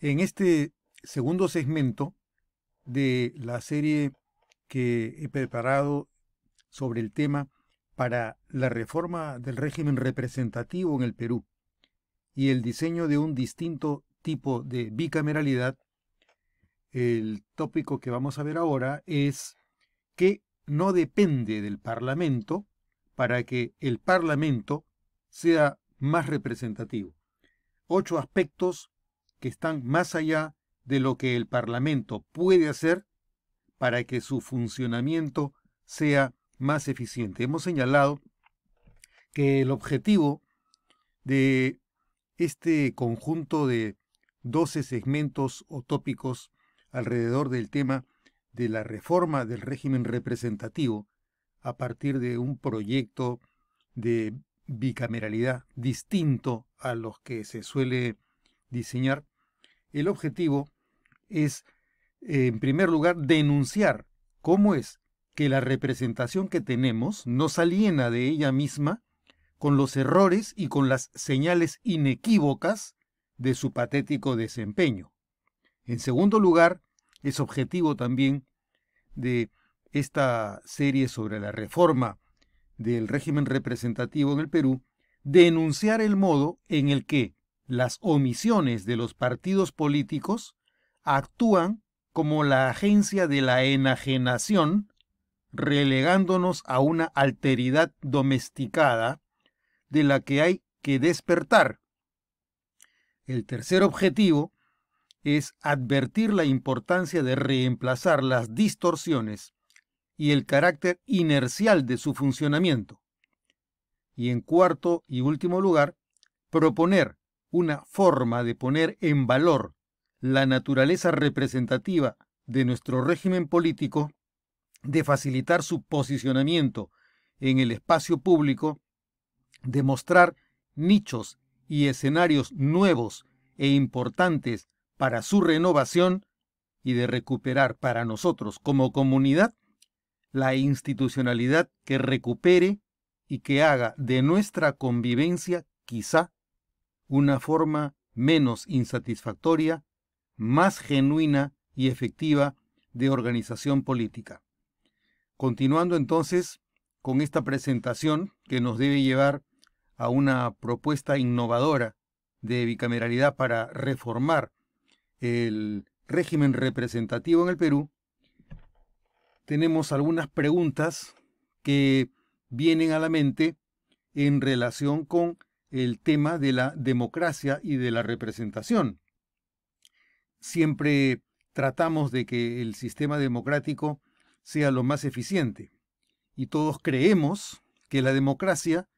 En este segundo segmento de la serie que he preparado sobre el tema para la reforma del régimen representativo en el Perú y el diseño de un distinto tipo de bicameralidad, el tópico que vamos a ver ahora es que no depende del Parlamento para que el Parlamento sea más representativo. Ocho aspectos que están más allá de lo que el Parlamento puede hacer para que su funcionamiento sea más eficiente. Hemos señalado que el objetivo de este conjunto de 12 segmentos o tópicos alrededor del tema de la reforma del régimen representativo a partir de un proyecto de bicameralidad distinto a los que se suele diseñar, el objetivo es, en primer lugar, denunciar cómo es que la representación que tenemos nos aliena de ella misma con los errores y con las señales inequívocas de su patético desempeño. En segundo lugar, es objetivo también de esta serie sobre la reforma del régimen representativo en el Perú, denunciar el modo en el que las omisiones de los partidos políticos actúan como la agencia de la enajenación relegándonos a una alteridad domesticada de la que hay que despertar. El tercer objetivo es advertir la importancia de reemplazar las distorsiones y el carácter inercial de su funcionamiento. Y en cuarto y último lugar, proponer una forma de poner en valor la naturaleza representativa de nuestro régimen político de facilitar su posicionamiento en el espacio público, de mostrar nichos y escenarios nuevos e importantes para su renovación y de recuperar para nosotros como comunidad la institucionalidad que recupere y que haga de nuestra convivencia quizá una forma menos insatisfactoria, más genuina y efectiva de organización política. Continuando entonces con esta presentación que nos debe llevar a una propuesta innovadora de bicameralidad para reformar el régimen representativo en el Perú, tenemos algunas preguntas que vienen a la mente en relación con el tema de la democracia y de la representación. Siempre tratamos de que el sistema democrático sea lo más eficiente. Y todos creemos que la democracia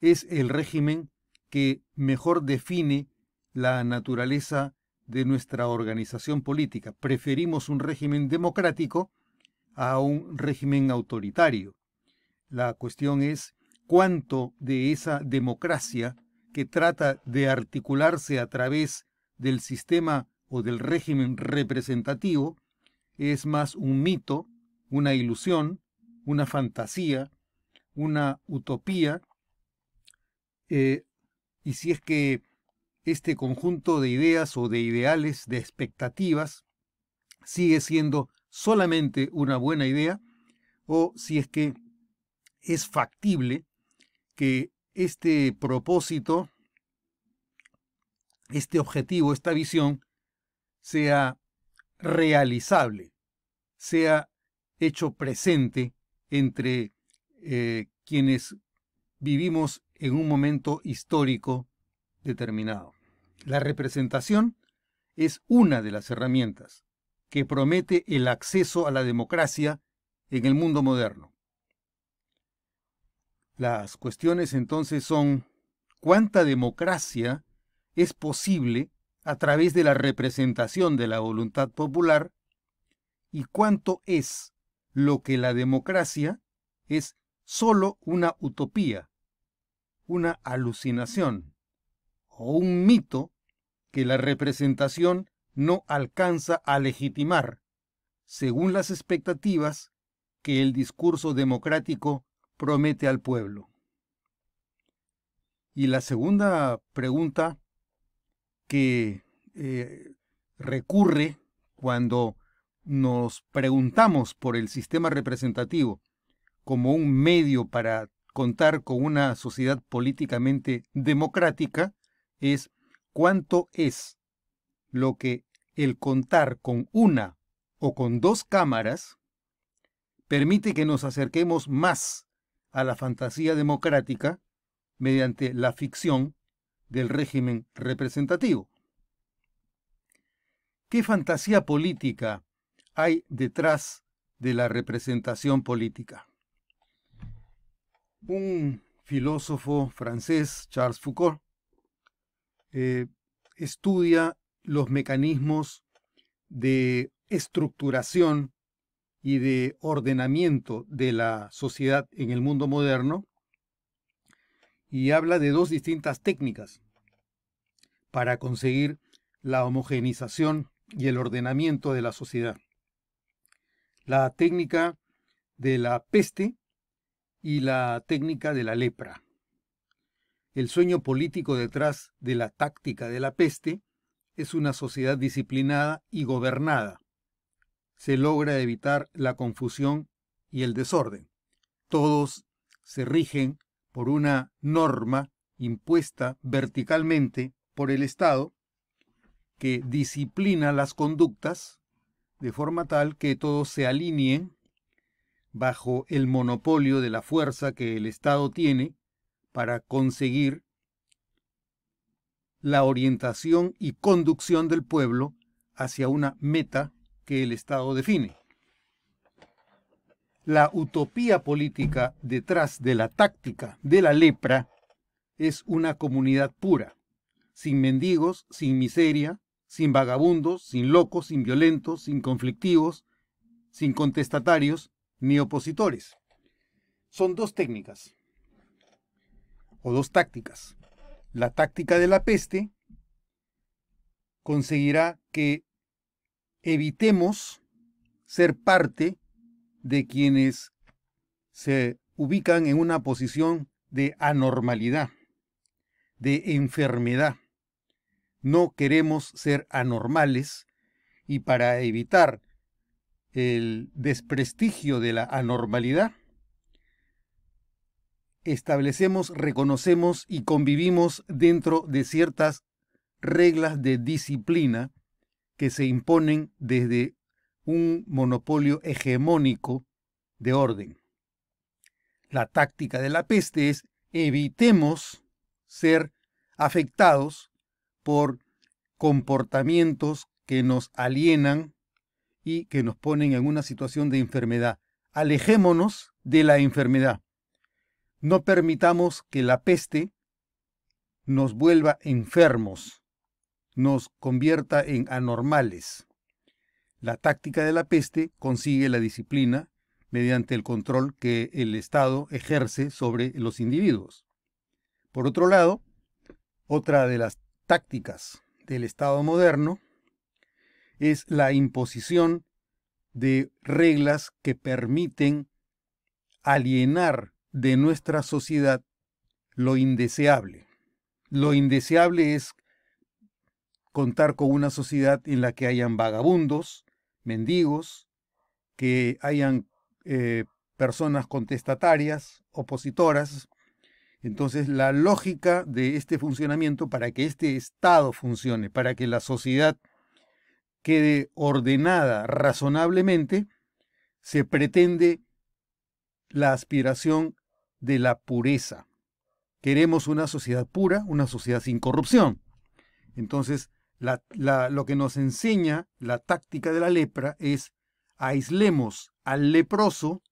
es el régimen que mejor define la naturaleza de nuestra organización política. Preferimos un régimen democrático a un régimen autoritario. La cuestión es cuánto de esa democracia que trata de articularse a través del sistema o del régimen representativo es más un mito una ilusión, una fantasía, una utopía, eh, y si es que este conjunto de ideas o de ideales, de expectativas, sigue siendo solamente una buena idea, o si es que es factible que este propósito, este objetivo, esta visión, sea realizable, sea hecho presente entre eh, quienes vivimos en un momento histórico determinado. La representación es una de las herramientas que promete el acceso a la democracia en el mundo moderno. Las cuestiones entonces son cuánta democracia es posible a través de la representación de la voluntad popular y cuánto es lo que la democracia es sólo una utopía, una alucinación o un mito que la representación no alcanza a legitimar, según las expectativas que el discurso democrático promete al pueblo. Y la segunda pregunta que eh, recurre cuando nos preguntamos por el sistema representativo como un medio para contar con una sociedad políticamente democrática es cuánto es lo que el contar con una o con dos cámaras permite que nos acerquemos más a la fantasía democrática mediante la ficción del régimen representativo. ¿Qué fantasía política hay detrás de la representación política? Un filósofo francés, Charles Foucault, eh, estudia los mecanismos de estructuración y de ordenamiento de la sociedad en el mundo moderno y habla de dos distintas técnicas para conseguir la homogenización y el ordenamiento de la sociedad. La técnica de la peste y la técnica de la lepra. El sueño político detrás de la táctica de la peste es una sociedad disciplinada y gobernada. Se logra evitar la confusión y el desorden. Todos se rigen por una norma impuesta verticalmente por el Estado que disciplina las conductas de forma tal que todos se alineen bajo el monopolio de la fuerza que el Estado tiene para conseguir la orientación y conducción del pueblo hacia una meta que el Estado define. La utopía política detrás de la táctica de la lepra es una comunidad pura, sin mendigos, sin miseria, sin vagabundos, sin locos, sin violentos, sin conflictivos, sin contestatarios ni opositores. Son dos técnicas o dos tácticas. La táctica de la peste conseguirá que evitemos ser parte de quienes se ubican en una posición de anormalidad, de enfermedad. No queremos ser anormales y para evitar el desprestigio de la anormalidad, establecemos, reconocemos y convivimos dentro de ciertas reglas de disciplina que se imponen desde un monopolio hegemónico de orden. La táctica de la peste es evitemos ser afectados por comportamientos que nos alienan y que nos ponen en una situación de enfermedad. Alejémonos de la enfermedad. No permitamos que la peste nos vuelva enfermos, nos convierta en anormales. La táctica de la peste consigue la disciplina mediante el control que el Estado ejerce sobre los individuos. Por otro lado, otra de las tácticas del Estado moderno es la imposición de reglas que permiten alienar de nuestra sociedad lo indeseable. Lo indeseable es contar con una sociedad en la que hayan vagabundos, mendigos, que hayan eh, personas contestatarias, opositoras, entonces, la lógica de este funcionamiento para que este Estado funcione, para que la sociedad quede ordenada razonablemente, se pretende la aspiración de la pureza. Queremos una sociedad pura, una sociedad sin corrupción. Entonces, lo que nos enseña la táctica de la lepra es aislemos al leproso,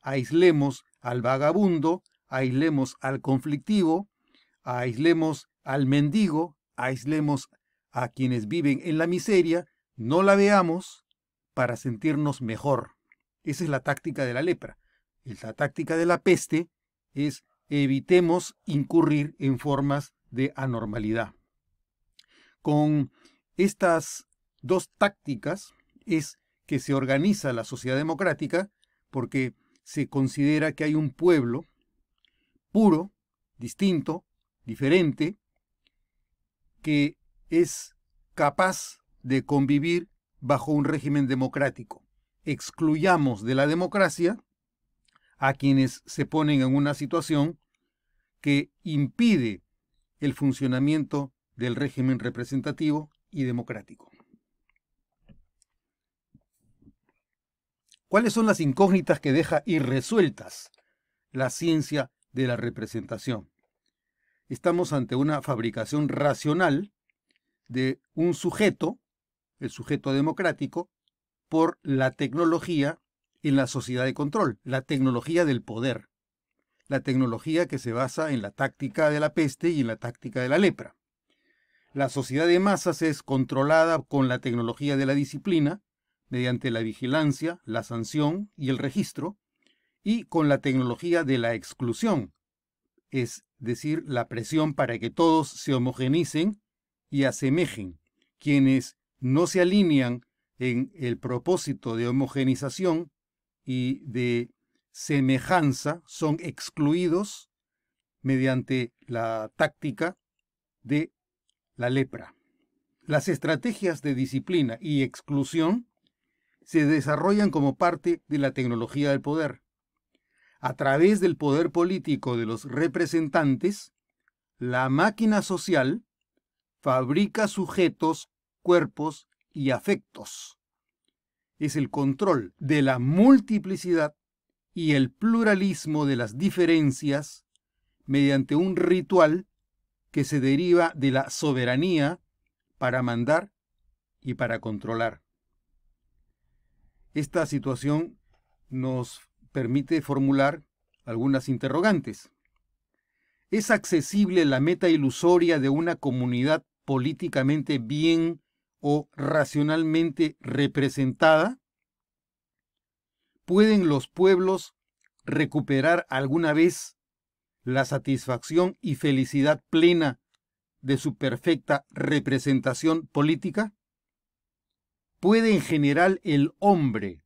aislemos al vagabundo, aislemos al conflictivo, aislemos al mendigo, aislemos a quienes viven en la miseria, no la veamos para sentirnos mejor. Esa es la táctica de la lepra. La táctica de la peste es evitemos incurrir en formas de anormalidad. Con estas dos tácticas es que se organiza la sociedad democrática porque se considera que hay un pueblo puro, distinto, diferente, que es capaz de convivir bajo un régimen democrático. Excluyamos de la democracia a quienes se ponen en una situación que impide el funcionamiento del régimen representativo y democrático. ¿Cuáles son las incógnitas que deja irresueltas la ciencia de la representación? Estamos ante una fabricación racional de un sujeto, el sujeto democrático, por la tecnología en la sociedad de control, la tecnología del poder, la tecnología que se basa en la táctica de la peste y en la táctica de la lepra. La sociedad de masas es controlada con la tecnología de la disciplina, mediante la vigilancia, la sanción y el registro, y con la tecnología de la exclusión, es decir, la presión para que todos se homogenicen y asemejen. Quienes no se alinean en el propósito de homogenización y de semejanza son excluidos mediante la táctica de la lepra. Las estrategias de disciplina y exclusión se desarrollan como parte de la tecnología del poder. A través del poder político de los representantes, la máquina social fabrica sujetos, cuerpos y afectos. Es el control de la multiplicidad y el pluralismo de las diferencias mediante un ritual que se deriva de la soberanía para mandar y para controlar. Esta situación nos permite formular algunas interrogantes. ¿Es accesible la meta ilusoria de una comunidad políticamente bien o racionalmente representada? ¿Pueden los pueblos recuperar alguna vez la satisfacción y felicidad plena de su perfecta representación política? ¿Puede en general el hombre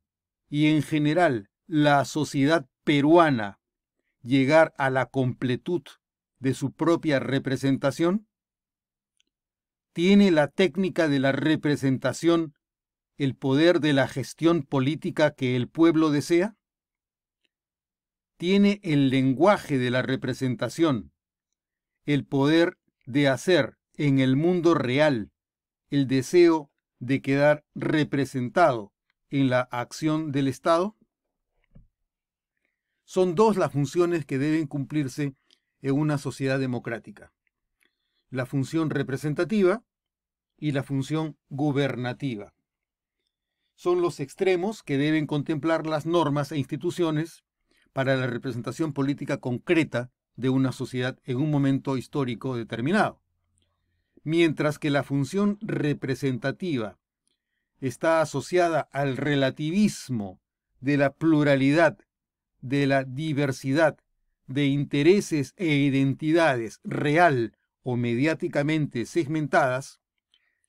y en general la sociedad peruana llegar a la completud de su propia representación? ¿Tiene la técnica de la representación el poder de la gestión política que el pueblo desea? ¿Tiene el lenguaje de la representación el poder de hacer en el mundo real el deseo de quedar representado en la acción del Estado? Son dos las funciones que deben cumplirse en una sociedad democrática. La función representativa y la función gubernativa. Son los extremos que deben contemplar las normas e instituciones para la representación política concreta de una sociedad en un momento histórico determinado. Mientras que la función representativa está asociada al relativismo de la pluralidad, de la diversidad de intereses e identidades real o mediáticamente segmentadas,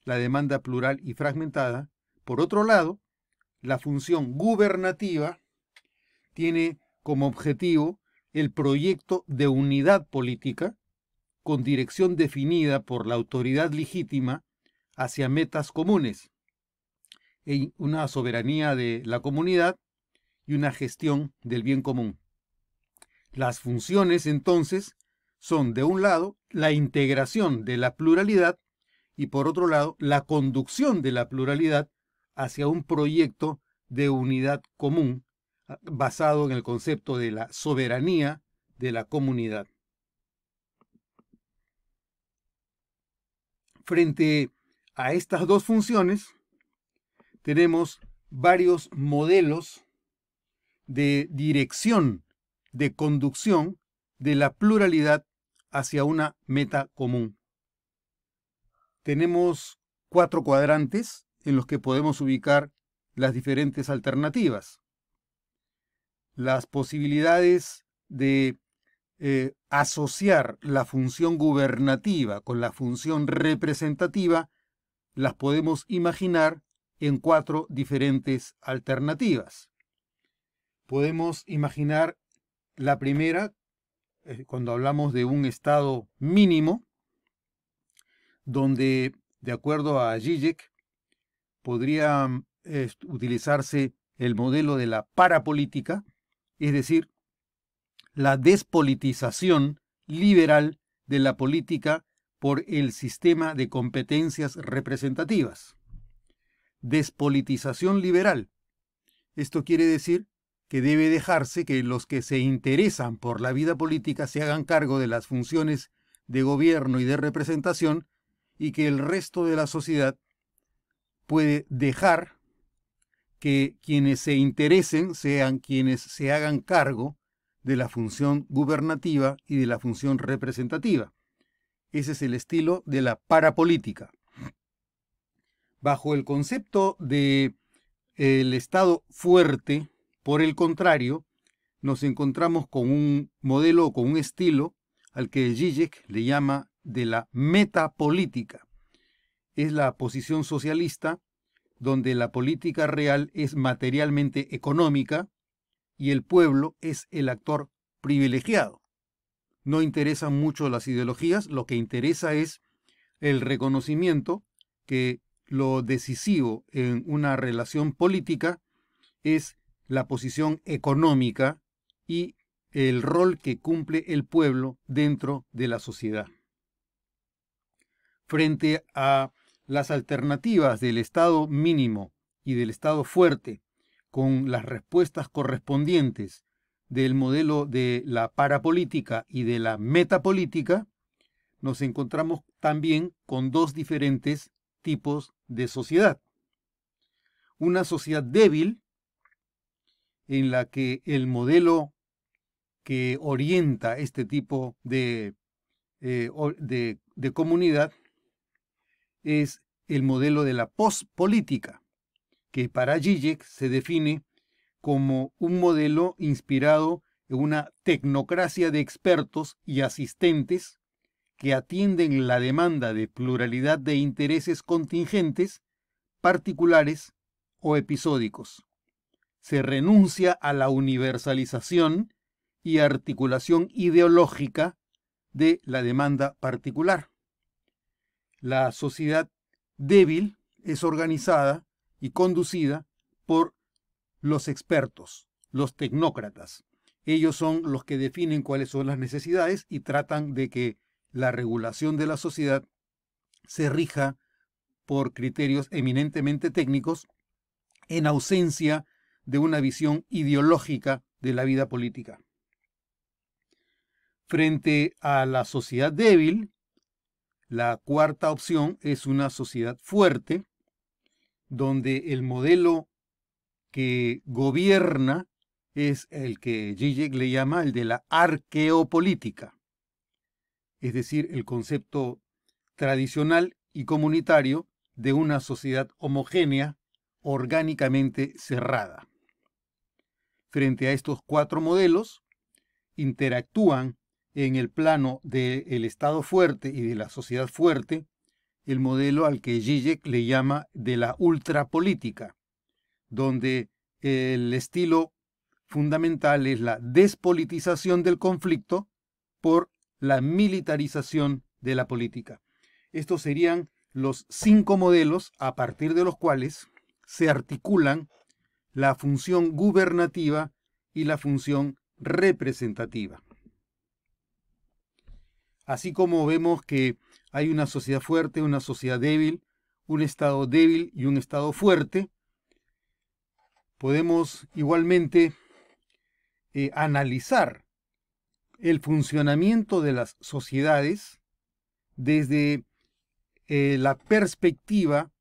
la demanda plural y fragmentada, por otro lado, la función gubernativa tiene como objetivo el proyecto de unidad política, con dirección definida por la autoridad legítima hacia metas comunes, e una soberanía de la comunidad y una gestión del bien común. Las funciones entonces son, de un lado, la integración de la pluralidad y, por otro lado, la conducción de la pluralidad hacia un proyecto de unidad común basado en el concepto de la soberanía de la comunidad. Frente a estas dos funciones, tenemos varios modelos de dirección, de conducción de la pluralidad hacia una meta común. Tenemos cuatro cuadrantes en los que podemos ubicar las diferentes alternativas. Las posibilidades de eh, asociar la función gubernativa con la función representativa, las podemos imaginar en cuatro diferentes alternativas. Podemos imaginar la primera, eh, cuando hablamos de un estado mínimo, donde, de acuerdo a Zizek, podría utilizarse el modelo de la parapolítica, es decir, la despolitización liberal de la política por el sistema de competencias representativas. Despolitización liberal. Esto quiere decir que debe dejarse que los que se interesan por la vida política se hagan cargo de las funciones de gobierno y de representación y que el resto de la sociedad puede dejar que quienes se interesen sean quienes se hagan cargo de la función gubernativa y de la función representativa. Ese es el estilo de la parapolítica. Bajo el concepto de el Estado fuerte, por el contrario, nos encontramos con un modelo o con un estilo al que Zizek le llama de la metapolítica. Es la posición socialista donde la política real es materialmente económica y el pueblo es el actor privilegiado. No interesan mucho las ideologías, lo que interesa es el reconocimiento que lo decisivo en una relación política es la posición económica y el rol que cumple el pueblo dentro de la sociedad. Frente a las alternativas del Estado mínimo y del Estado fuerte, con las respuestas correspondientes del modelo de la parapolítica y de la metapolítica, nos encontramos también con dos diferentes tipos de sociedad. Una sociedad débil, en la que el modelo que orienta este tipo de, eh, de, de comunidad es el modelo de la pospolítica, que para Zizek se define como un modelo inspirado en una tecnocracia de expertos y asistentes que atienden la demanda de pluralidad de intereses contingentes, particulares o episódicos. Se renuncia a la universalización y articulación ideológica de la demanda particular. La sociedad débil es organizada y conducida por los expertos, los tecnócratas. Ellos son los que definen cuáles son las necesidades y tratan de que la regulación de la sociedad se rija por criterios eminentemente técnicos en ausencia de una visión ideológica de la vida política. Frente a la sociedad débil, la cuarta opción es una sociedad fuerte, donde el modelo que gobierna es el que Zizek le llama el de la arqueopolítica, es decir, el concepto tradicional y comunitario de una sociedad homogénea, orgánicamente cerrada. Frente a estos cuatro modelos, interactúan en el plano del Estado fuerte y de la sociedad fuerte, el modelo al que Zizek le llama de la ultrapolítica, donde el estilo fundamental es la despolitización del conflicto por la militarización de la política. Estos serían los cinco modelos a partir de los cuales se articulan la función gubernativa y la función representativa. Así como vemos que hay una sociedad fuerte, una sociedad débil, un Estado débil y un Estado fuerte, podemos igualmente eh, analizar el funcionamiento de las sociedades desde eh, la perspectiva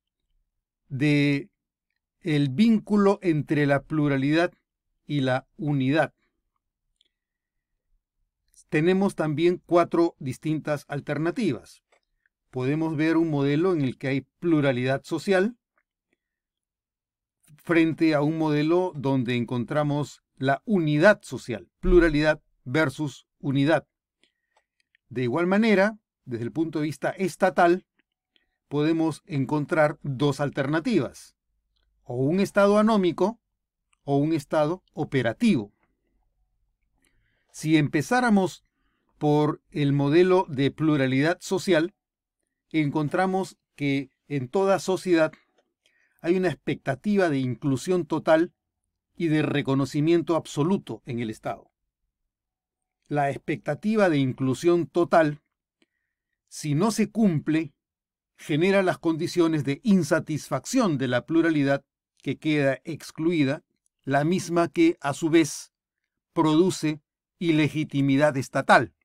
de el vínculo entre la pluralidad y la unidad tenemos también cuatro distintas alternativas. Podemos ver un modelo en el que hay pluralidad social frente a un modelo donde encontramos la unidad social, pluralidad versus unidad. De igual manera, desde el punto de vista estatal, podemos encontrar dos alternativas, o un estado anómico o un estado operativo. Si empezáramos por el modelo de pluralidad social, encontramos que en toda sociedad hay una expectativa de inclusión total y de reconocimiento absoluto en el Estado. La expectativa de inclusión total, si no se cumple, genera las condiciones de insatisfacción de la pluralidad que queda excluida, la misma que, a su vez, produce ilegitimidad estatal.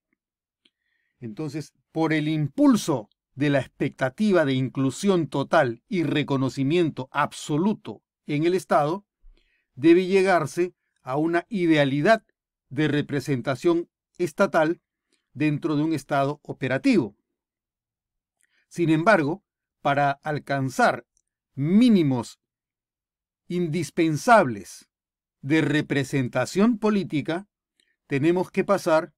Entonces, por el impulso de la expectativa de inclusión total y reconocimiento absoluto en el Estado, debe llegarse a una idealidad de representación estatal dentro de un Estado operativo. Sin embargo, para alcanzar mínimos indispensables de representación política, tenemos que pasar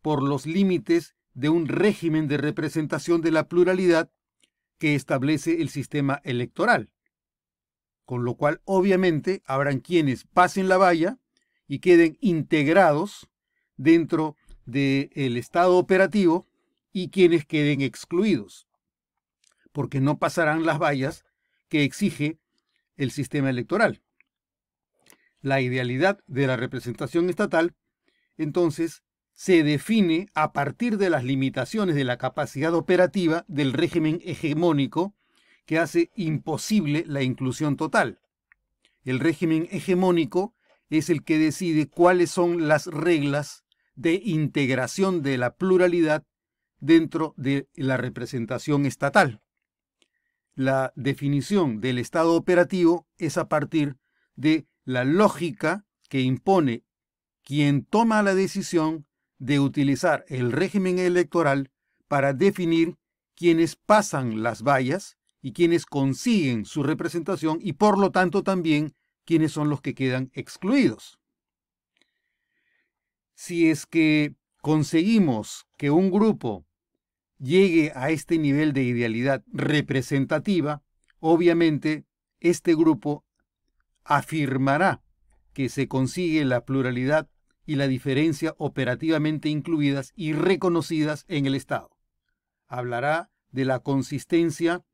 por los límites de un régimen de representación de la pluralidad que establece el sistema electoral. Con lo cual, obviamente, habrán quienes pasen la valla y queden integrados dentro del estado operativo y quienes queden excluidos, porque no pasarán las vallas que exige el sistema electoral. La idealidad de la representación estatal, entonces, se define a partir de las limitaciones de la capacidad operativa del régimen hegemónico que hace imposible la inclusión total. El régimen hegemónico es el que decide cuáles son las reglas de integración de la pluralidad dentro de la representación estatal. La definición del Estado operativo es a partir de la lógica que impone quien toma la decisión de utilizar el régimen electoral para definir quienes pasan las vallas y quienes consiguen su representación y por lo tanto también quienes son los que quedan excluidos. Si es que conseguimos que un grupo llegue a este nivel de idealidad representativa, obviamente este grupo afirmará que se consigue la pluralidad y la diferencia operativamente incluidas y reconocidas en el Estado. Hablará de la consistencia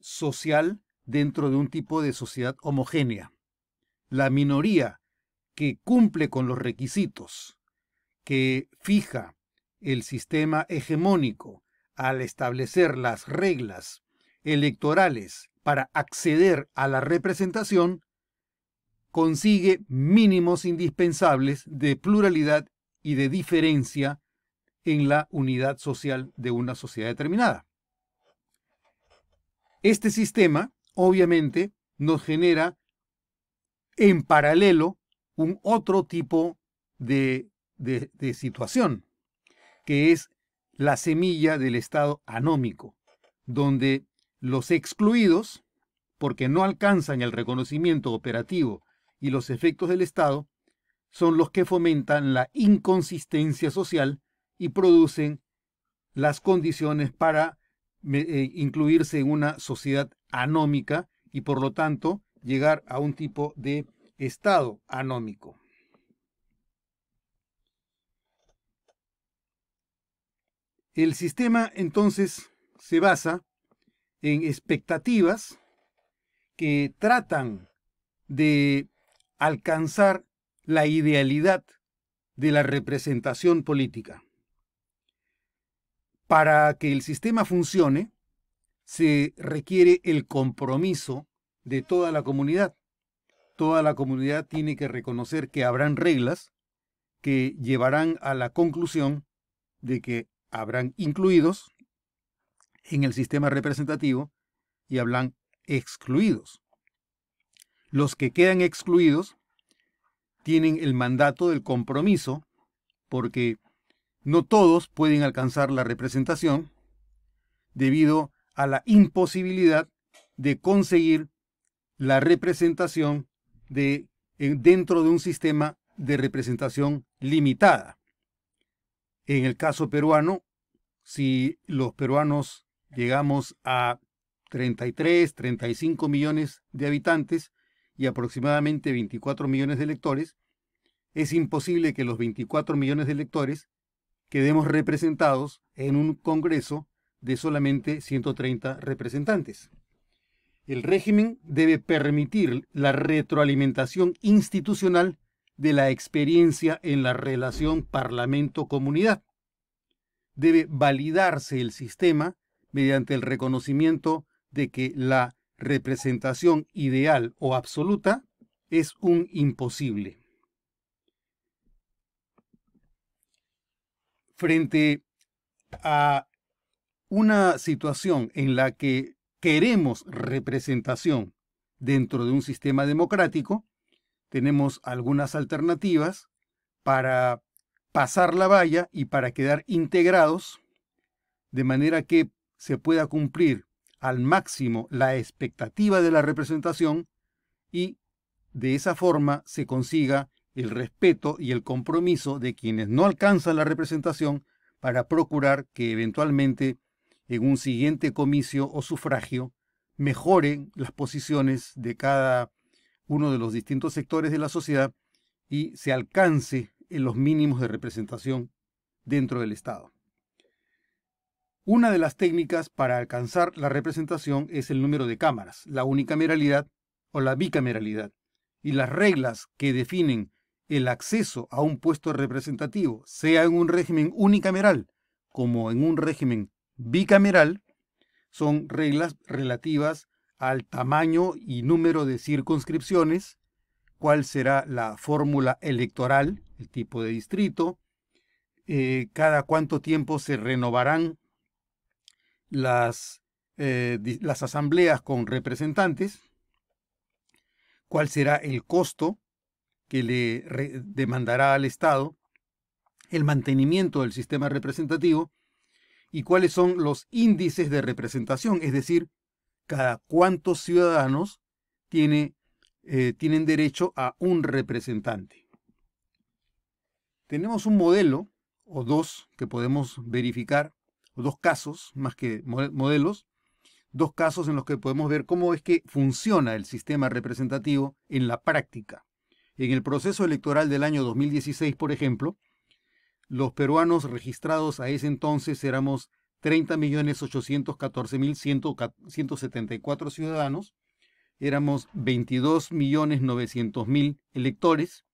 social dentro de un tipo de sociedad homogénea. La minoría que cumple con los requisitos que fija el sistema hegemónico al establecer las reglas electorales para acceder a la representación consigue mínimos indispensables de pluralidad y de diferencia en la unidad social de una sociedad determinada. Este sistema, obviamente, nos genera en paralelo un otro tipo de, de, de situación, que es la semilla del estado anómico, donde los excluidos, porque no alcanzan el reconocimiento operativo y los efectos del Estado son los que fomentan la inconsistencia social y producen las condiciones para eh, incluirse en una sociedad anómica y por lo tanto llegar a un tipo de estado anómico. El sistema entonces se basa en expectativas que tratan de alcanzar la idealidad de la representación política. Para que el sistema funcione, se requiere el compromiso de toda la comunidad. Toda la comunidad tiene que reconocer que habrán reglas que llevarán a la conclusión de que habrán incluidos en el sistema representativo y habrán excluidos. Los que quedan excluidos tienen el mandato del compromiso, porque no todos pueden alcanzar la representación debido a la imposibilidad de conseguir la representación de, dentro de un sistema de representación limitada. En el caso peruano, si los peruanos llegamos a 33, 35 millones de habitantes, y aproximadamente 24 millones de electores, es imposible que los 24 millones de electores quedemos representados en un Congreso de solamente 130 representantes. El régimen debe permitir la retroalimentación institucional de la experiencia en la relación parlamento-comunidad. Debe validarse el sistema mediante el reconocimiento de que la representación ideal o absoluta es un imposible. Frente a una situación en la que queremos representación dentro de un sistema democrático, tenemos algunas alternativas para pasar la valla y para quedar integrados de manera que se pueda cumplir al máximo la expectativa de la representación y de esa forma se consiga el respeto y el compromiso de quienes no alcanzan la representación para procurar que eventualmente en un siguiente comicio o sufragio mejoren las posiciones de cada uno de los distintos sectores de la sociedad y se alcance en los mínimos de representación dentro del Estado. Una de las técnicas para alcanzar la representación es el número de cámaras, la unicameralidad o la bicameralidad, y las reglas que definen el acceso a un puesto representativo, sea en un régimen unicameral como en un régimen bicameral, son reglas relativas al tamaño y número de circunscripciones, cuál será la fórmula electoral, el tipo de distrito, eh, cada cuánto tiempo se renovarán las, eh, las asambleas con representantes, cuál será el costo que le demandará al Estado, el mantenimiento del sistema representativo y cuáles son los índices de representación, es decir, cada cuántos ciudadanos tiene, eh, tienen derecho a un representante. Tenemos un modelo o dos que podemos verificar, dos casos más que modelos, dos casos en los que podemos ver cómo es que funciona el sistema representativo en la práctica. En el proceso electoral del año 2016, por ejemplo, los peruanos registrados a ese entonces éramos 30.814.174 ciudadanos, éramos 22.900.000 electores,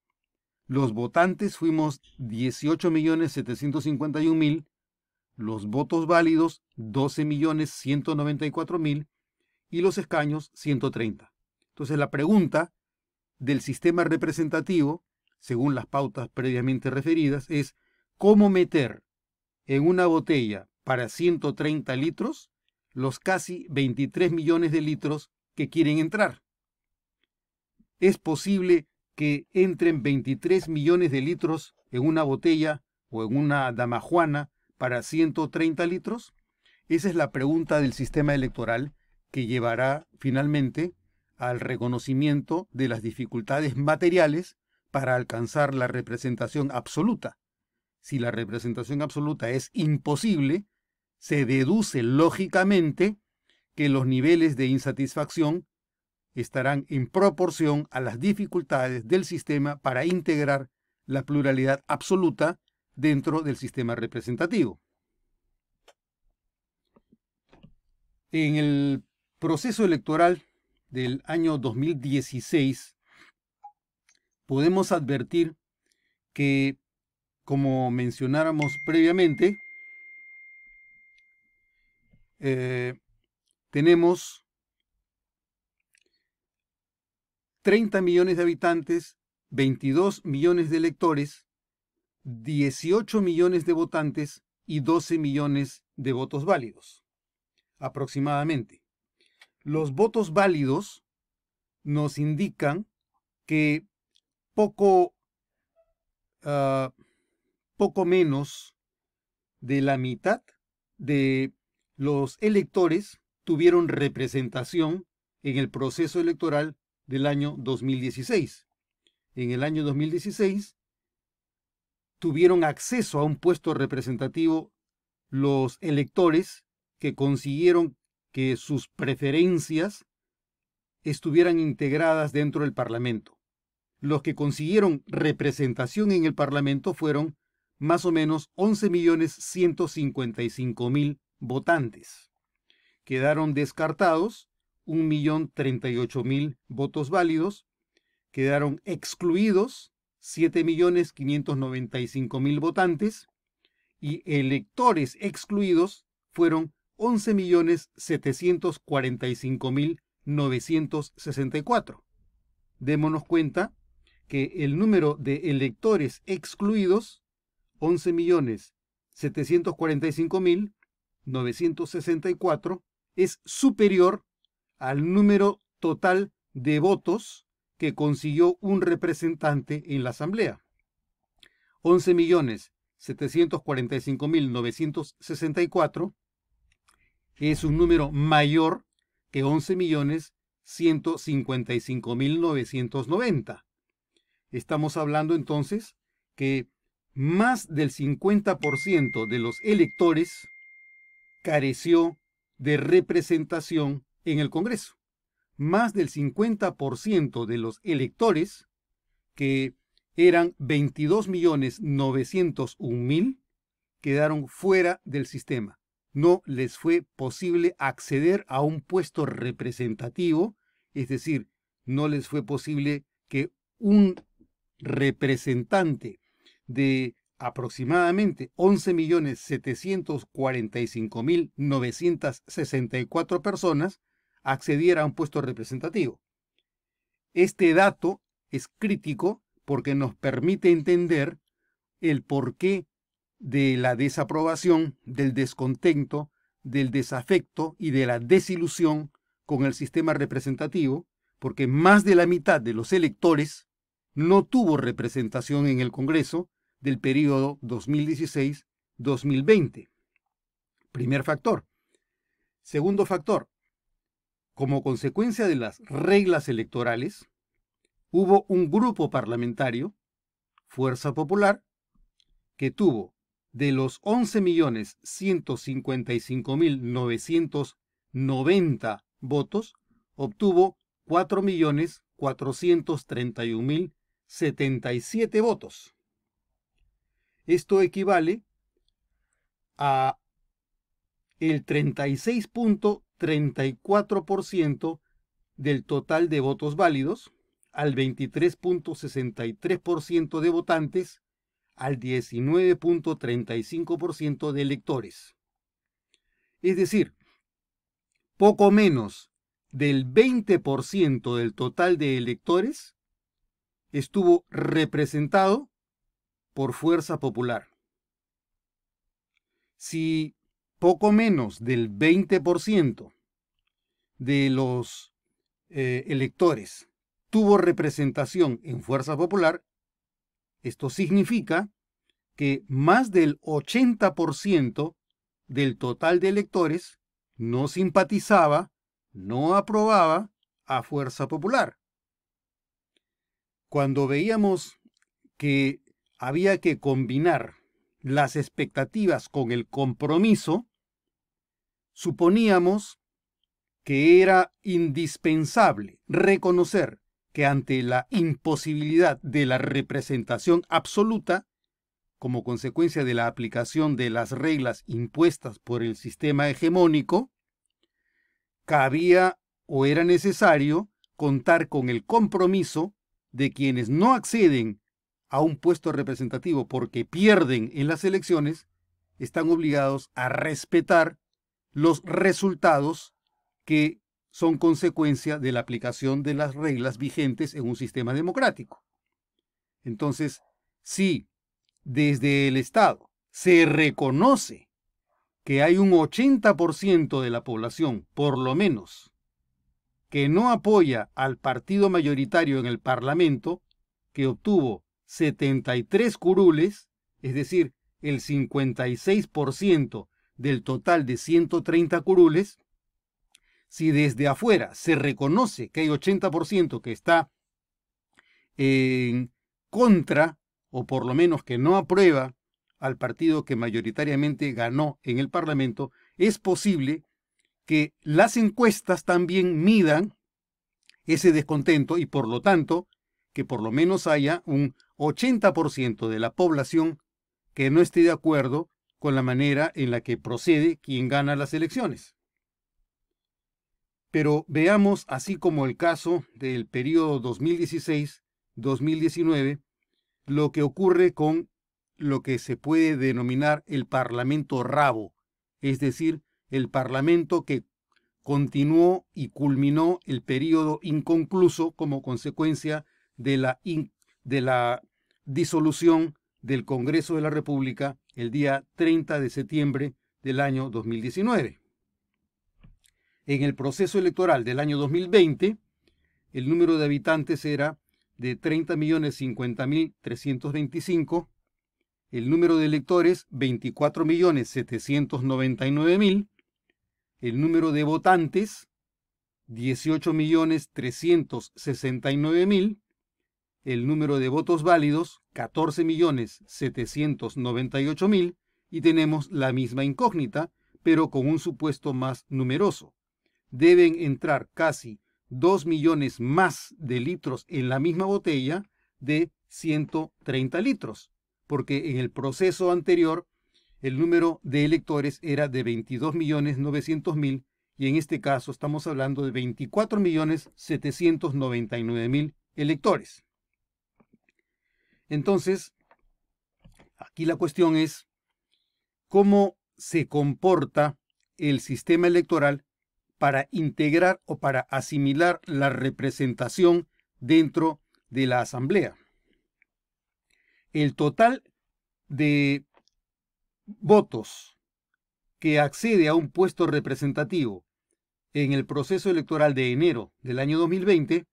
los votantes fuimos 18.751.000, los votos válidos 12.194.000 y los escaños 130. Entonces la pregunta del sistema representativo, según las pautas previamente referidas, es cómo meter en una botella para 130 litros los casi 23 millones de litros que quieren entrar. ¿Es posible que entren 23 millones de litros en una botella o en una damajuana para 130 litros? Esa es la pregunta del sistema electoral que llevará finalmente al reconocimiento de las dificultades materiales para alcanzar la representación absoluta. Si la representación absoluta es imposible, se deduce lógicamente que los niveles de insatisfacción estarán en proporción a las dificultades del sistema para integrar la pluralidad absoluta dentro del sistema representativo. En el proceso electoral del año 2016, podemos advertir que, como mencionáramos previamente, eh, tenemos 30 millones de habitantes, 22 millones de electores, 18 millones de votantes y 12 millones de votos válidos, aproximadamente. Los votos válidos nos indican que poco, ah, poco menos de la mitad de los electores tuvieron representación en el proceso electoral del año 2016. En el año 2016 tuvieron acceso a un puesto representativo los electores que consiguieron que sus preferencias estuvieran integradas dentro del Parlamento. Los que consiguieron representación en el Parlamento fueron más o menos 11.155.000 votantes. Quedaron descartados 1.038.000 votos válidos, quedaron excluidos 7.595.000 votantes y electores excluidos fueron 11.745.964. Démonos cuenta que el número de electores excluidos, 11.745.964, es superior al número total de votos que consiguió un representante en la Asamblea. 11.745.964 es un número mayor que 11.155.990. Estamos hablando entonces que más del 50% de los electores careció de representación en el Congreso. Más del 50% de los electores, que eran 22.901.000, quedaron fuera del sistema. No les fue posible acceder a un puesto representativo, es decir, no les fue posible que un representante de aproximadamente 11.745.964 personas accediera a un puesto representativo. Este dato es crítico porque nos permite entender el porqué de la desaprobación, del descontento, del desafecto y de la desilusión con el sistema representativo, porque más de la mitad de los electores no tuvo representación en el Congreso del periodo 2016-2020. Primer factor. Segundo factor. Como consecuencia de las reglas electorales, hubo un grupo parlamentario, Fuerza Popular, que tuvo de los 11.155.990 votos, obtuvo 4.431.077 votos. Esto equivale a el 36.34% del total de votos válidos, al 23.63% de votantes, al 19.35% de electores. Es decir, poco menos del 20% del total de electores estuvo representado por fuerza popular. Si poco menos del 20% de los eh, electores tuvo representación en fuerza popular, esto significa que más del 80% del total de electores no simpatizaba, no aprobaba a fuerza popular. Cuando veíamos que había que combinar las expectativas con el compromiso, suponíamos que era indispensable reconocer que ante la imposibilidad de la representación absoluta, como consecuencia de la aplicación de las reglas impuestas por el sistema hegemónico, cabía o era necesario contar con el compromiso de quienes no acceden a un puesto representativo porque pierden en las elecciones, están obligados a respetar los resultados que son consecuencia de la aplicación de las reglas vigentes en un sistema democrático. Entonces, si desde el Estado se reconoce que hay un 80% de la población, por lo menos, que no apoya al partido mayoritario en el Parlamento, que obtuvo 73 curules, es decir, el 56% del total de 130 curules, si desde afuera se reconoce que hay 80% que está en contra, o por lo menos que no aprueba al partido que mayoritariamente ganó en el Parlamento, es posible que las encuestas también midan ese descontento y por lo tanto que por lo menos haya un 80% de la población que no esté de acuerdo con la manera en la que procede quien gana las elecciones. Pero veamos, así como el caso del periodo 2016-2019, lo que ocurre con lo que se puede denominar el Parlamento rabo, es decir, el Parlamento que continuó y culminó el periodo inconcluso como consecuencia de la, de la disolución del Congreso de la República el día 30 de septiembre del año 2019. En el proceso electoral del año 2020, el número de habitantes era de 30.050.325, el número de electores 24.799.000, el número de votantes 18.369.000, el número de votos válidos 14.798.000 y tenemos la misma incógnita, pero con un supuesto más numeroso. Deben entrar casi 2 millones más de litros en la misma botella de 130 litros, porque en el proceso anterior el número de electores era de 22.900.000 y en este caso estamos hablando de 24.799.000 electores. Entonces, aquí la cuestión es cómo se comporta el sistema electoral para integrar o para asimilar la representación dentro de la Asamblea. El total de votos que accede a un puesto representativo en el proceso electoral de enero del año 2020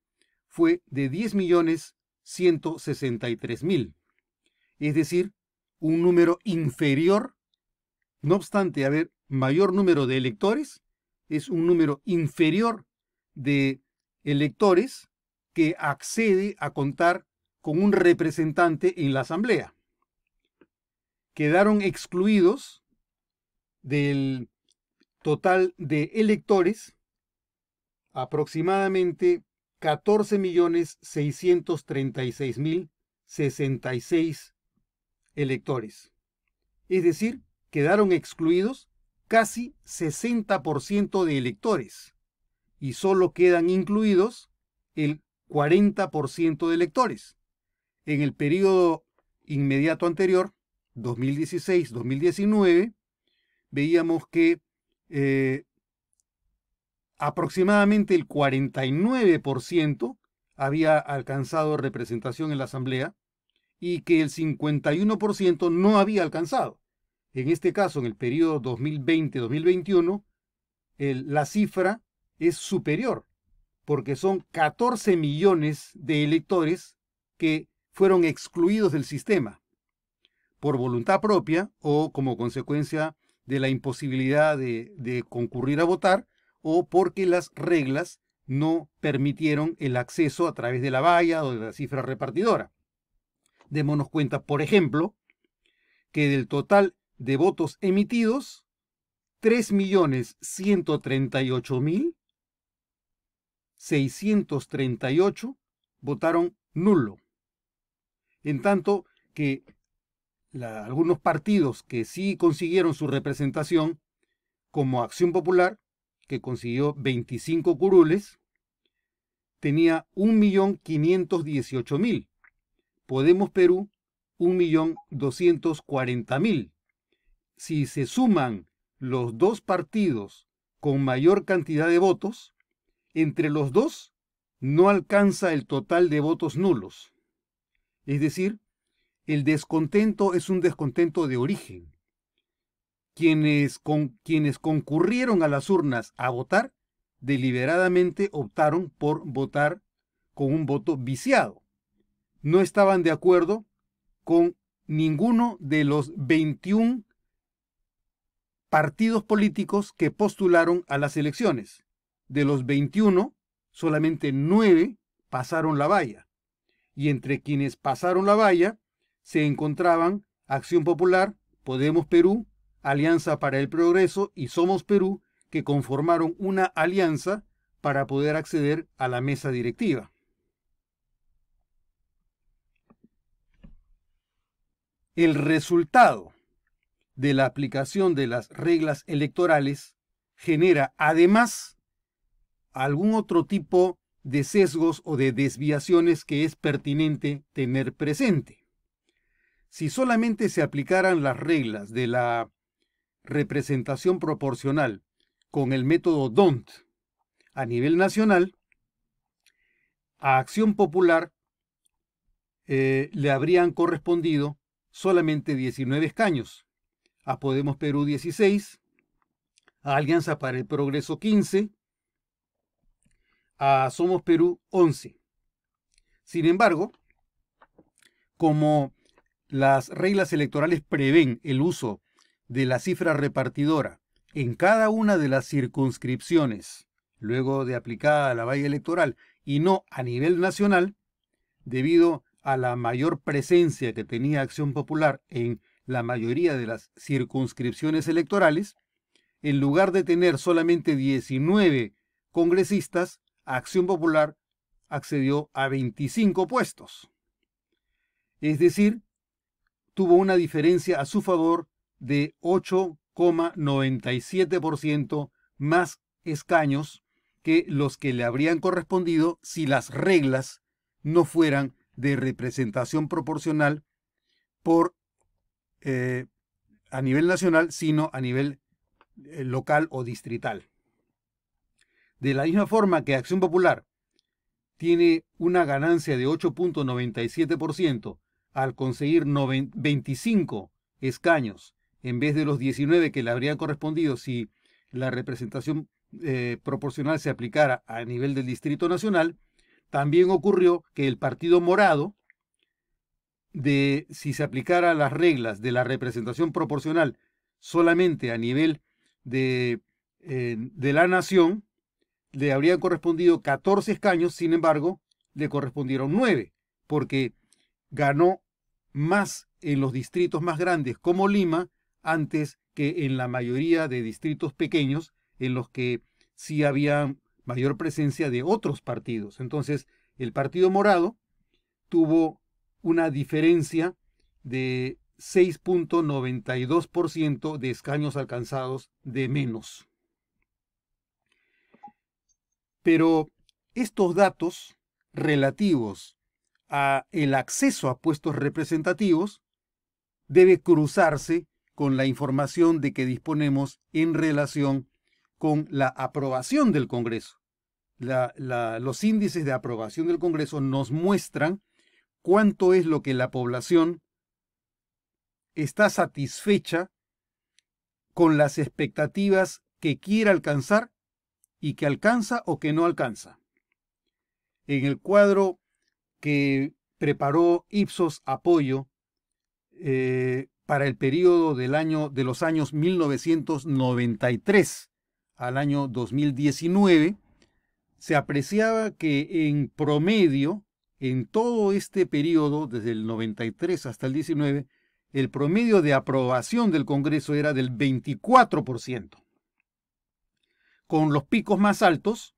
fue de 10 millones 163 mil, es decir, un número inferior, no obstante haber mayor número de electores, es un número inferior de electores que accede a contar con un representante en la Asamblea. Quedaron excluidos del total de electores aproximadamente 14.636.066 electores. Es decir, quedaron excluidos casi 60% de electores y solo quedan incluidos el 40% de electores. En el periodo inmediato anterior, 2016-2019, veíamos que eh, aproximadamente el 49% había alcanzado representación en la Asamblea y que el 51% no había alcanzado. En este caso, en el periodo 2020-2021, la cifra es superior, porque son 14 millones de electores que fueron excluidos del sistema por voluntad propia o como consecuencia de la imposibilidad de concurrir a votar o porque las reglas no permitieron el acceso a través de la valla o de la cifra repartidora. Démonos cuenta, por ejemplo, que del total de votos emitidos, 3.138.638 votaron nulo. En tanto que algunos partidos que sí consiguieron su representación, como Acción Popular, que consiguió 25 curules, tenía 1.518.000. Podemos Perú, 1.240.000. Si se suman los dos partidos con mayor cantidad de votos, entre los dos no alcanza el total de votos nulos. Es decir, el descontento es un descontento de origen quienes, quienes concurrieron a las urnas a votar, deliberadamente optaron por votar con un voto viciado. No estaban de acuerdo con ninguno de los 21 partidos políticos que postularon a las elecciones. De los 21, solamente 9 pasaron la valla. Y entre quienes pasaron la valla se encontraban Acción Popular, Podemos Perú, Alianza para el Progreso y Somos Perú, que conformaron una alianza para poder acceder a la mesa directiva. El resultado de la aplicación de las reglas electorales genera además algún otro tipo de sesgos o de desviaciones que es pertinente tener presente. Si solamente se aplicaran las reglas de la representación proporcional con el método DONT a nivel nacional, a Acción Popular eh, le habrían correspondido solamente 19 escaños, a Podemos Perú 16, a Alianza para el Progreso 15, a Somos Perú 11. Sin embargo, como las reglas electorales prevén el uso de la cifra repartidora en cada una de las circunscripciones, luego de aplicada la valla electoral, y no a nivel nacional, debido a la mayor presencia que tenía Acción Popular en la mayoría de las circunscripciones electorales, en lugar de tener solamente 19 congresistas, Acción Popular accedió a 25 puestos. Es decir, tuvo una diferencia a su favor de 8,97% más escaños que los que le habrían correspondido si las reglas no fueran de representación proporcional por eh, a nivel nacional, sino a nivel eh, local o distrital. De la misma forma que Acción Popular tiene una ganancia de 8.97% al conseguir 25 escaños en vez de los 19 que le habrían correspondido si la representación eh, proporcional se aplicara a nivel del Distrito Nacional, también ocurrió que el Partido Morado, de si se aplicara las reglas de la representación proporcional solamente a nivel de, eh, de la nación, le habrían correspondido 14 escaños, sin embargo, le correspondieron 9, porque ganó más en los distritos más grandes como Lima antes que en la mayoría de distritos pequeños en los que sí había mayor presencia de otros partidos. Entonces, el Partido Morado tuvo una diferencia de 6.92% de escaños alcanzados de menos. Pero estos datos relativos a el acceso a puestos representativos debe cruzarse con la información de que disponemos en relación con la aprobación del Congreso. los índices de aprobación del Congreso nos muestran cuánto es lo que la población está satisfecha con las expectativas que quiere alcanzar y que alcanza o que no alcanza. En el cuadro que preparó Ipsos Apoyo eh, para el periodo de los años 1993 al año 2019, se apreciaba que en promedio, en todo este periodo, desde el 93 hasta el 19, el promedio de aprobación del Congreso era del 24% con los picos más altos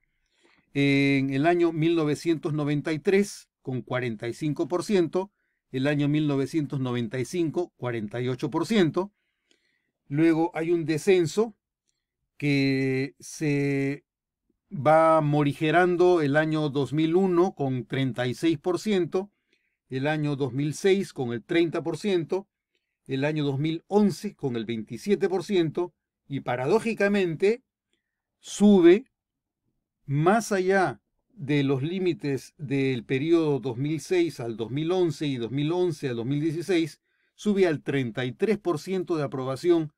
en el año 1993 con 45%, el año 1995 48%, luego hay un descenso que se va morigerando el año 2001 con 36%, el año 2006 con el 30%, el año 2011 con el 27% y paradójicamente sube más allá de los límites del periodo 2006 al 2011 y 2011 al 2016, sube al 33% de aprobación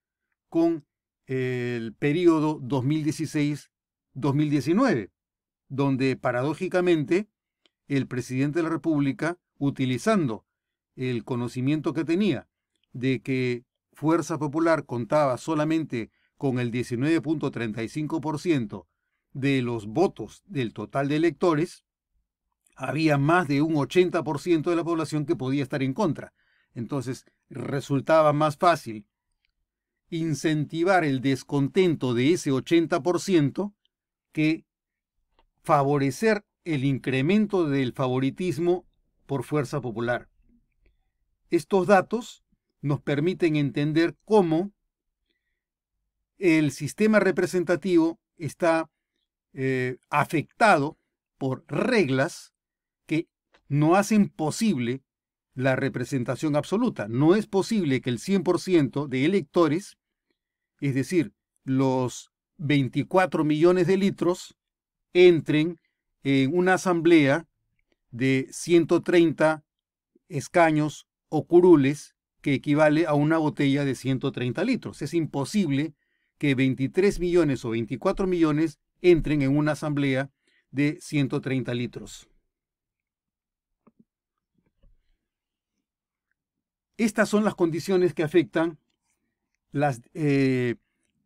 con el periodo 2016-2019, donde paradójicamente el presidente de la República, utilizando el conocimiento que tenía de que Fuerza Popular contaba solamente con el 19.35% de los votos del total de electores, había más de un 80% de la población que podía estar en contra. Entonces resultaba más fácil incentivar el descontento de ese 80% que favorecer el incremento del favoritismo por fuerza popular. Estos datos nos permiten entender cómo el sistema representativo está eh, afectado por reglas que no hacen posible la representación absoluta. No es posible que el 100% de electores, es decir, los 24 millones de litros, entren en una asamblea de 130 escaños o curules que equivale a una botella de 130 litros. Es imposible que 23 millones o 24 millones entren en una asamblea de 130 litros. Estas son las condiciones que afectan las, eh,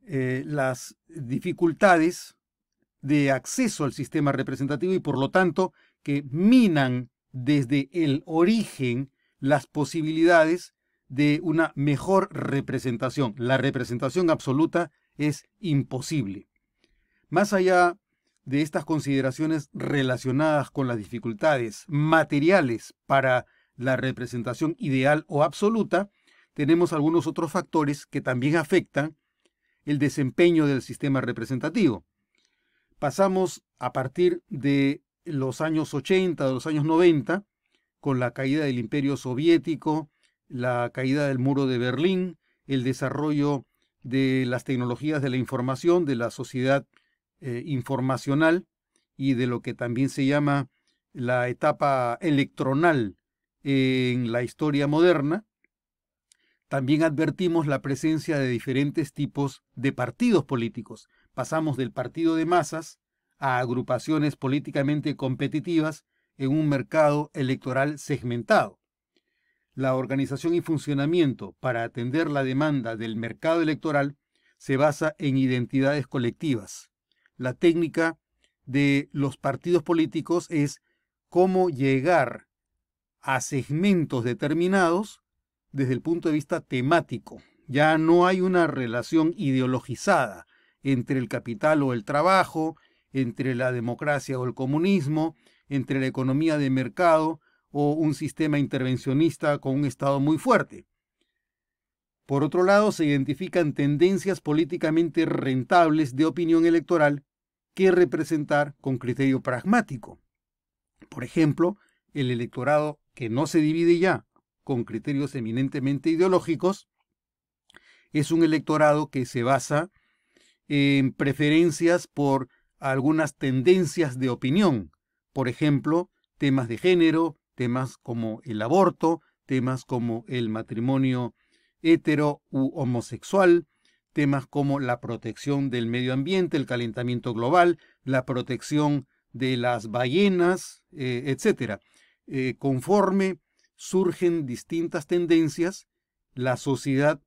eh, las dificultades de acceso al sistema representativo y por lo tanto que minan desde el origen las posibilidades de una mejor representación. La representación absoluta es imposible. Más allá de estas consideraciones relacionadas con las dificultades materiales para la representación ideal o absoluta, tenemos algunos otros factores que también afectan el desempeño del sistema representativo. Pasamos a partir de los años 80, de los años 90, con la caída del imperio soviético, la caída del muro de Berlín, el desarrollo de las tecnologías de la información, de la sociedad eh, informacional y de lo que también se llama la etapa electronal en la historia moderna, también advertimos la presencia de diferentes tipos de partidos políticos. Pasamos del partido de masas a agrupaciones políticamente competitivas en un mercado electoral segmentado. La organización y funcionamiento para atender la demanda del mercado electoral se basa en identidades colectivas. La técnica de los partidos políticos es cómo llegar a segmentos determinados desde el punto de vista temático. Ya no hay una relación ideologizada entre el capital o el trabajo, entre la democracia o el comunismo, entre la economía de mercado o un sistema intervencionista con un Estado muy fuerte. Por otro lado, se identifican tendencias políticamente rentables de opinión electoral que representar con criterio pragmático. Por ejemplo, el electorado que no se divide ya con criterios eminentemente ideológicos, es un electorado que se basa en preferencias por algunas tendencias de opinión, por ejemplo, temas de género, temas como el aborto, temas como el matrimonio hetero u homosexual, temas como la protección del medio ambiente, el calentamiento global, la protección de las ballenas, eh, etc. Eh, conforme surgen distintas tendencias, la sociedad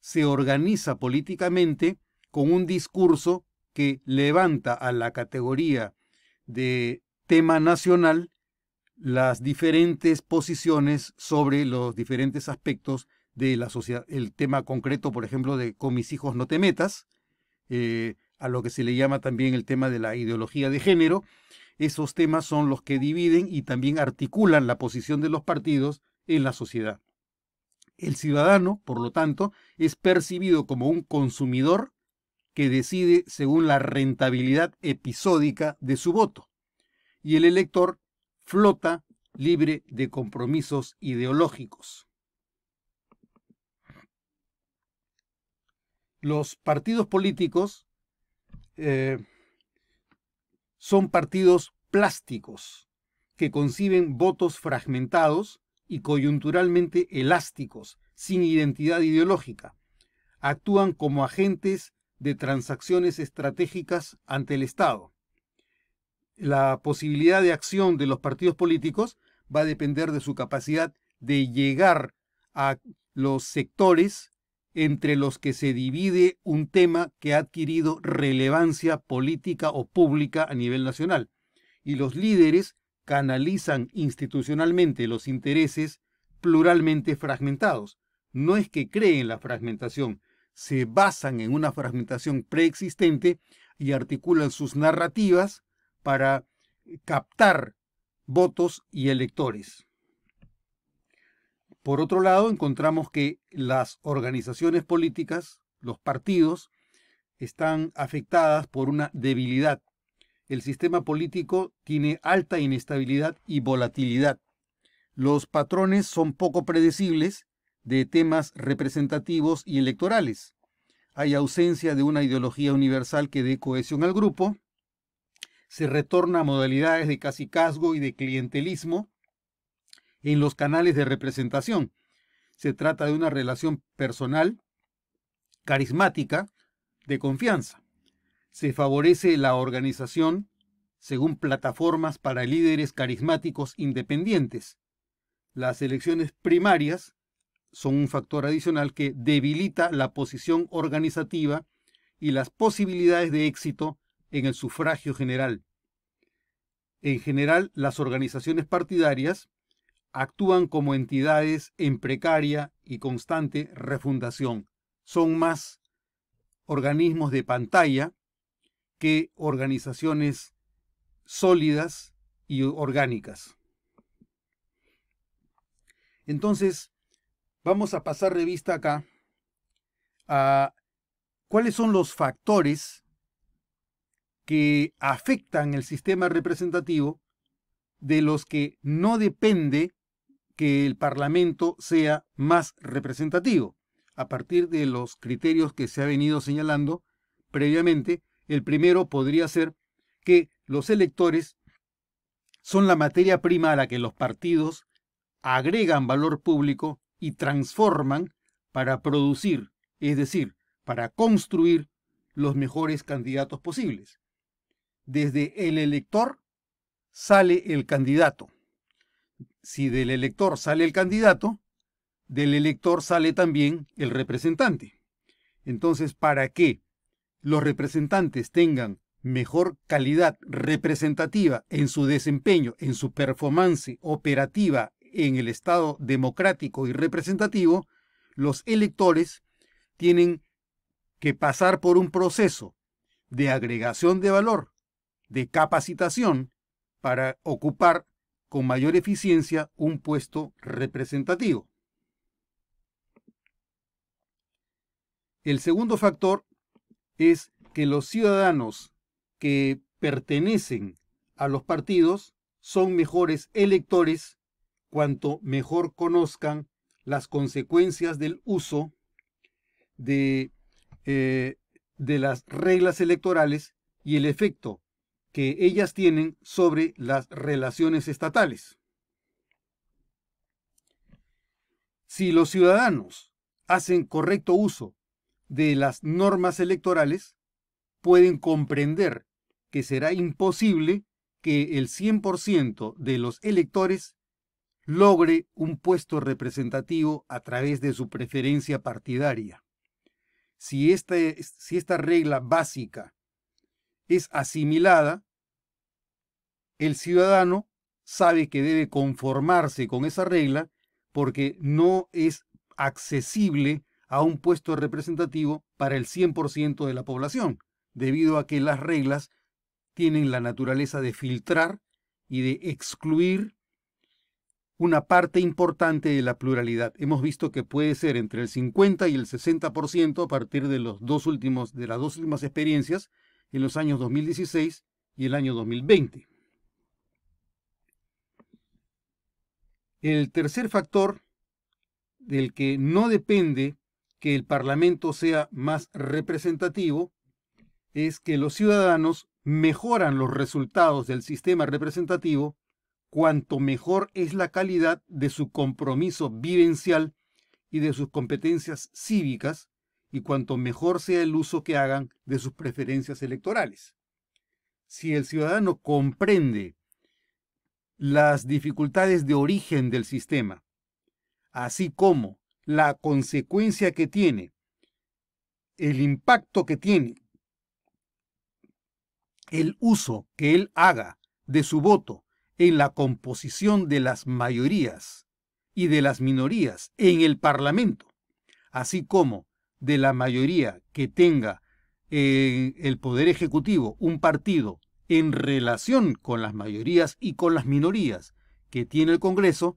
se organiza políticamente con un discurso que levanta a la categoría de tema nacional las diferentes posiciones sobre los diferentes aspectos de la sociedad. El tema concreto, por ejemplo, de con mis hijos no te metas, eh, a lo que se le llama también el tema de la ideología de género, esos temas son los que dividen y también articulan la posición de los partidos en la sociedad. El ciudadano, por lo tanto, es percibido como un consumidor que decide según la rentabilidad episódica de su voto, y el elector flota libre de compromisos ideológicos. Los partidos políticos eh, son partidos plásticos que conciben votos fragmentados y coyunturalmente elásticos, sin identidad ideológica. Actúan como agentes de transacciones estratégicas ante el Estado. La posibilidad de acción de los partidos políticos va a depender de su capacidad de llegar a los sectores entre los que se divide un tema que ha adquirido relevancia política o pública a nivel nacional. Y los líderes canalizan institucionalmente los intereses pluralmente fragmentados. No es que creen la fragmentación, se basan en una fragmentación preexistente y articulan sus narrativas para captar votos y electores. Por otro lado, encontramos que las organizaciones políticas, los partidos, están afectadas por una debilidad. el sistema político tiene alta inestabilidad y volatilidad. Los patrones son poco predecibles de temas representativos y electorales. Hay ausencia de una ideología universal que dé cohesión al grupo. Se retorna a modalidades de casicazgo y de clientelismo en los canales de representación. Se trata de una relación personal, carismática, de confianza. Se favorece la organización según plataformas para líderes carismáticos independientes. Las elecciones primarias son un factor adicional que debilita la posición organizativa y las posibilidades de éxito en el sufragio general. En general, las organizaciones partidarias actúan como entidades en precaria y constante refundación. Son más organismos de pantalla que organizaciones sólidas y orgánicas. Entonces, vamos a pasar revista acá a cuáles son los factores que afectan el sistema representativo de los que no depende que el Parlamento sea más representativo. A partir de los criterios que se ha venido señalando previamente, el primero podría ser que los electores son la materia prima a la que los partidos agregan valor público y transforman para producir, es decir, para construir los mejores candidatos posibles. Desde el elector sale el candidato. Si del elector sale el candidato, del elector sale también el representante. Entonces, para que los representantes tengan mejor calidad representativa en su desempeño, en su performance operativa en el Estado democrático y representativo, los electores tienen que pasar por un proceso de agregación de valor, de capacitación, para ocupar con mayor eficiencia un puesto representativo. El segundo factor es que los ciudadanos que pertenecen a los partidos son mejores electores cuanto mejor conozcan las consecuencias del uso de, eh, de las reglas electorales y el efecto que ellas tienen sobre las relaciones estatales. Si los ciudadanos hacen correcto uso de las normas electorales, pueden comprender que será imposible que el 100% de los electores logre un puesto representativo a través de su preferencia partidaria. Si esta, si esta regla básica es asimilada, el ciudadano sabe que debe conformarse con esa regla porque no es accesible a un puesto representativo para el 100% de la población, debido a que las reglas tienen la naturaleza de filtrar y de excluir una parte importante de la pluralidad. Hemos visto que puede ser entre el 50 y el 60% a partir de, los dos últimos, de las dos últimas experiencias en los años 2016 y el año 2020. El tercer factor del que no depende que el Parlamento sea más representativo es que los ciudadanos mejoran los resultados del sistema representativo cuanto mejor es la calidad de su compromiso vivencial y de sus competencias cívicas, y cuanto mejor sea el uso que hagan de sus preferencias electorales. Si el ciudadano comprende las dificultades de origen del sistema, así como la consecuencia que tiene, el impacto que tiene, el uso que él haga de su voto en la composición de las mayorías y de las minorías en el Parlamento, así como de la mayoría que tenga en el Poder Ejecutivo un partido en relación con las mayorías y con las minorías que tiene el Congreso,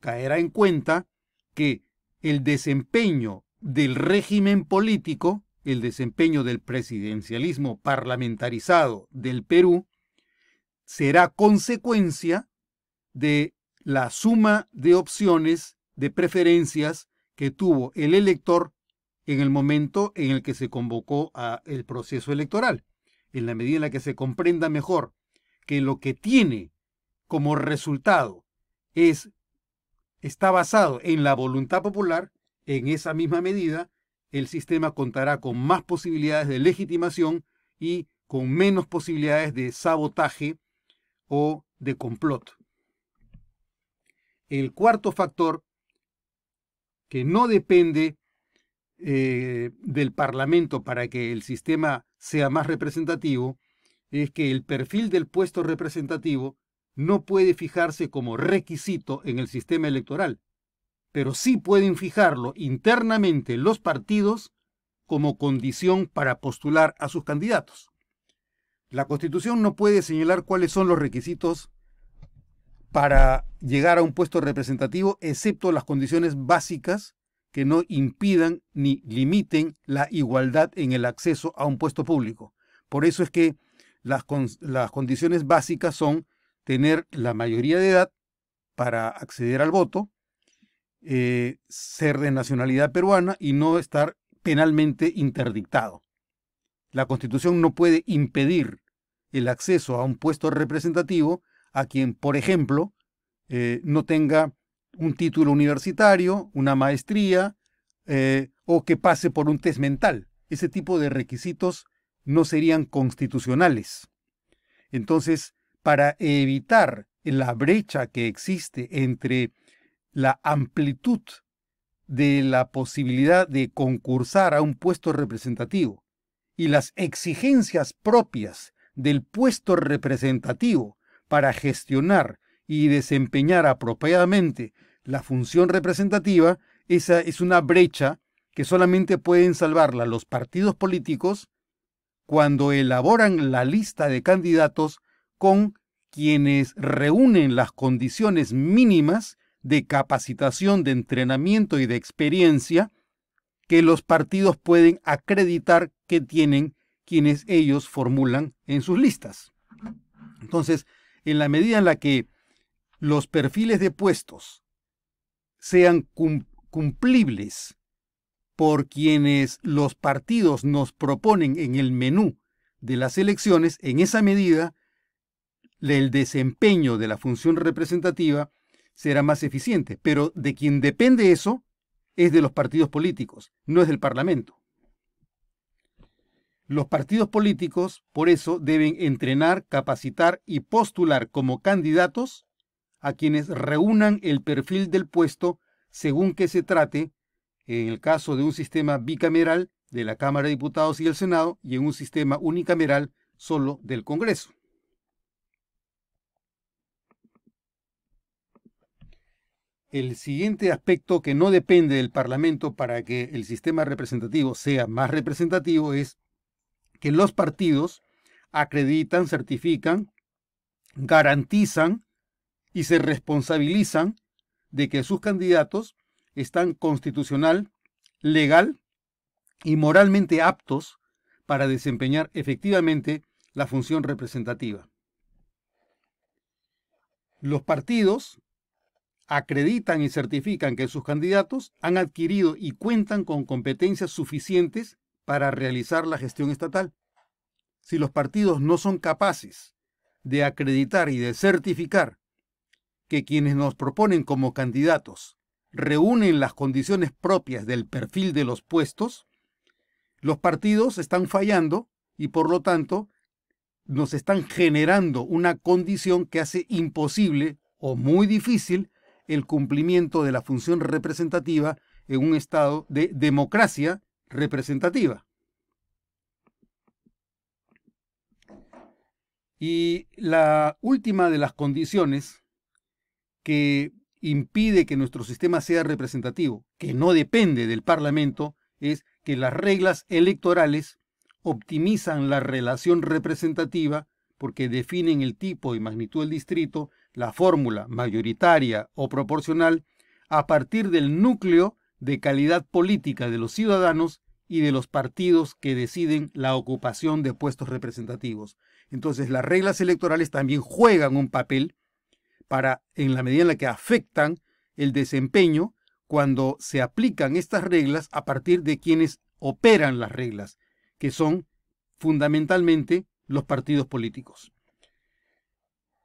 caerá en cuenta que el desempeño del régimen político, el desempeño del presidencialismo parlamentarizado del Perú, será consecuencia de la suma de opciones, de preferencias que tuvo el elector en el momento en el que se convocó a el proceso electoral. En la medida en la que se comprenda mejor que lo que tiene como resultado es está basado en la voluntad popular, en esa misma medida el sistema contará con más posibilidades de legitimación y con menos posibilidades de sabotaje o de complot. El cuarto factor, que no depende eh, del Parlamento para que el sistema sea más representativo, es que el perfil del puesto representativo no puede fijarse como requisito en el sistema electoral, pero sí pueden fijarlo internamente los partidos como condición para postular a sus candidatos. La Constitución no puede señalar cuáles son los requisitos para llegar a un puesto representativo, excepto las condiciones básicas que no impidan ni limiten la igualdad en el acceso a un puesto público. Por eso es que las, las condiciones básicas son tener la mayoría de edad para acceder al voto, eh, ser de nacionalidad peruana y no estar penalmente interdictado. La Constitución no puede impedir el acceso a un puesto representativo a quien, por ejemplo, eh, no tenga un título universitario, una maestría eh, o que pase por un test mental. Ese tipo de requisitos no serían constitucionales. Entonces, para evitar la brecha que existe entre la amplitud de la posibilidad de concursar a un puesto representativo y las exigencias propias del puesto representativo para gestionar y desempeñar apropiadamente la función representativa, esa es una brecha que solamente pueden salvarla los partidos políticos cuando elaboran la lista de candidatos con quienes reúnen las condiciones mínimas de capacitación, de entrenamiento y de experiencia que los partidos pueden acreditar que tienen quienes ellos formulan en sus listas. Entonces, en la medida en la que los perfiles de puestos sean cumplibles por quienes los partidos nos proponen en el menú de las elecciones, en esa medida el desempeño de la función representativa será más eficiente, pero de quien depende eso es de los partidos políticos, no es del Parlamento. Los partidos políticos, por eso, deben entrenar, capacitar y postular como candidatos a quienes reúnan el perfil del puesto según que se trate, en el caso de un sistema bicameral de la Cámara de Diputados y el Senado, y en un sistema unicameral solo del Congreso. El siguiente aspecto que no depende del Parlamento para que el sistema representativo sea más representativo es que los partidos acreditan, certifican, garantizan y se responsabilizan de que sus candidatos están constitucional, legal y moralmente aptos para desempeñar efectivamente la función representativa. Los partidos acreditan y certifican que sus candidatos han adquirido y cuentan con competencias suficientes para realizar la gestión estatal. Si los partidos no son capaces de acreditar y de certificar que quienes nos proponen como candidatos reúnen las condiciones propias del perfil de los puestos, los partidos están fallando y por lo tanto nos están generando una condición que hace imposible o muy difícil el cumplimiento de la función representativa en un estado de democracia representativa. Y la última de las condiciones que impide que nuestro sistema sea representativo, que no depende del Parlamento, es que las reglas electorales optimizan la relación representativa porque definen el tipo y magnitud del distrito la fórmula mayoritaria o proporcional a partir del núcleo de calidad política de los ciudadanos y de los partidos que deciden la ocupación de puestos representativos. Entonces las reglas electorales también juegan un papel para, en la medida en la que afectan el desempeño, cuando se aplican estas reglas a partir de quienes operan las reglas, que son fundamentalmente los partidos políticos.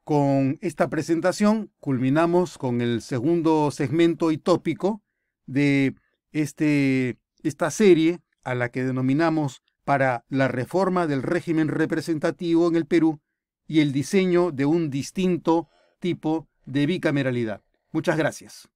Con esta presentación culminamos con el segundo segmento y tópico de este, esta serie a la que denominamos para la reforma del régimen representativo en el Perú y el diseño de un distinto tipo de bicameralidad. Muchas gracias.